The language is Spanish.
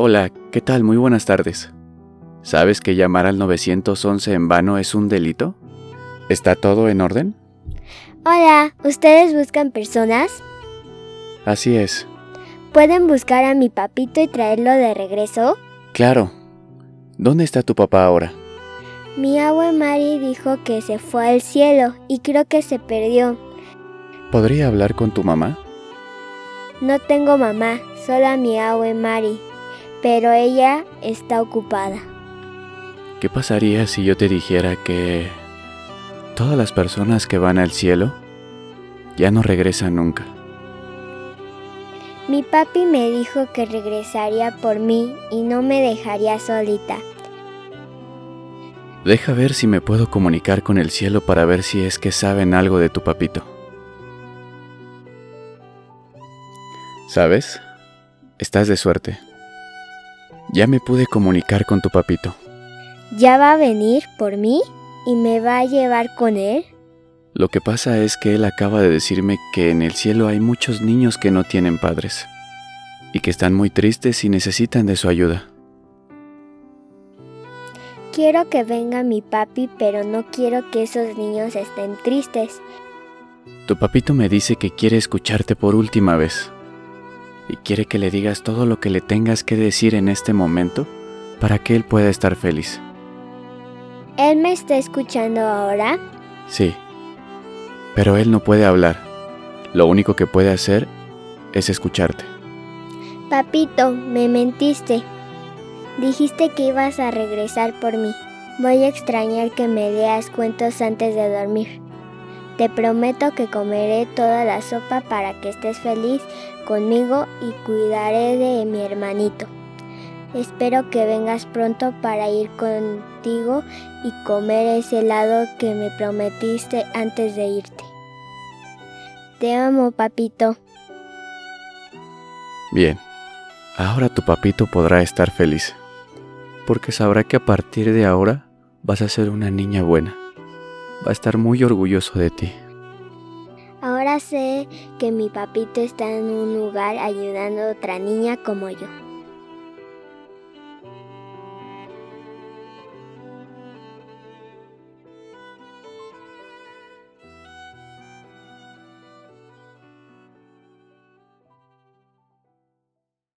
Hola, ¿qué tal? Muy buenas tardes. ¿Sabes que llamar al 911 en vano es un delito? ¿Está todo en orden? Hola, ¿ustedes buscan personas? Así es. ¿Pueden buscar a mi papito y traerlo de regreso? Claro. ¿Dónde está tu papá ahora? Mi abue Mari dijo que se fue al cielo y creo que se perdió. ¿Podría hablar con tu mamá? No tengo mamá, solo a mi abue Mari, pero ella está ocupada. ¿Qué pasaría si yo te dijera que todas las personas que van al cielo ya no regresan nunca? Mi papi me dijo que regresaría por mí y no me dejaría solita. Deja ver si me puedo comunicar con el cielo para ver si es que saben algo de tu papito. ¿Sabes? Estás de suerte. Ya me pude comunicar con tu papito. ¿Ya va a venir por mí y me va a llevar con él? Lo que pasa es que él acaba de decirme que en el cielo hay muchos niños que no tienen padres y que están muy tristes y necesitan de su ayuda. Quiero que venga mi papi, pero no quiero que esos niños estén tristes. Tu papito me dice que quiere escucharte por última vez y quiere que le digas todo lo que le tengas que decir en este momento para que él pueda estar feliz. ¿Él me está escuchando ahora? Sí, pero él no puede hablar. Lo único que puede hacer es escucharte. Papito, me mentiste. Dijiste que ibas a regresar por mí. Voy a extrañar que me leas cuentos antes de dormir. Te prometo que comeré toda la sopa para que estés feliz conmigo y cuidaré de mi hermanito. Espero que vengas pronto para ir contigo y comer ese helado que me prometiste antes de irte. Te amo, papito. Bien, ahora tu papito podrá estar feliz, porque sabrá que a partir de ahora vas a ser una niña buena. Va a estar muy orgulloso de ti. Ahora sé que mi papito está en un lugar ayudando a otra niña como yo.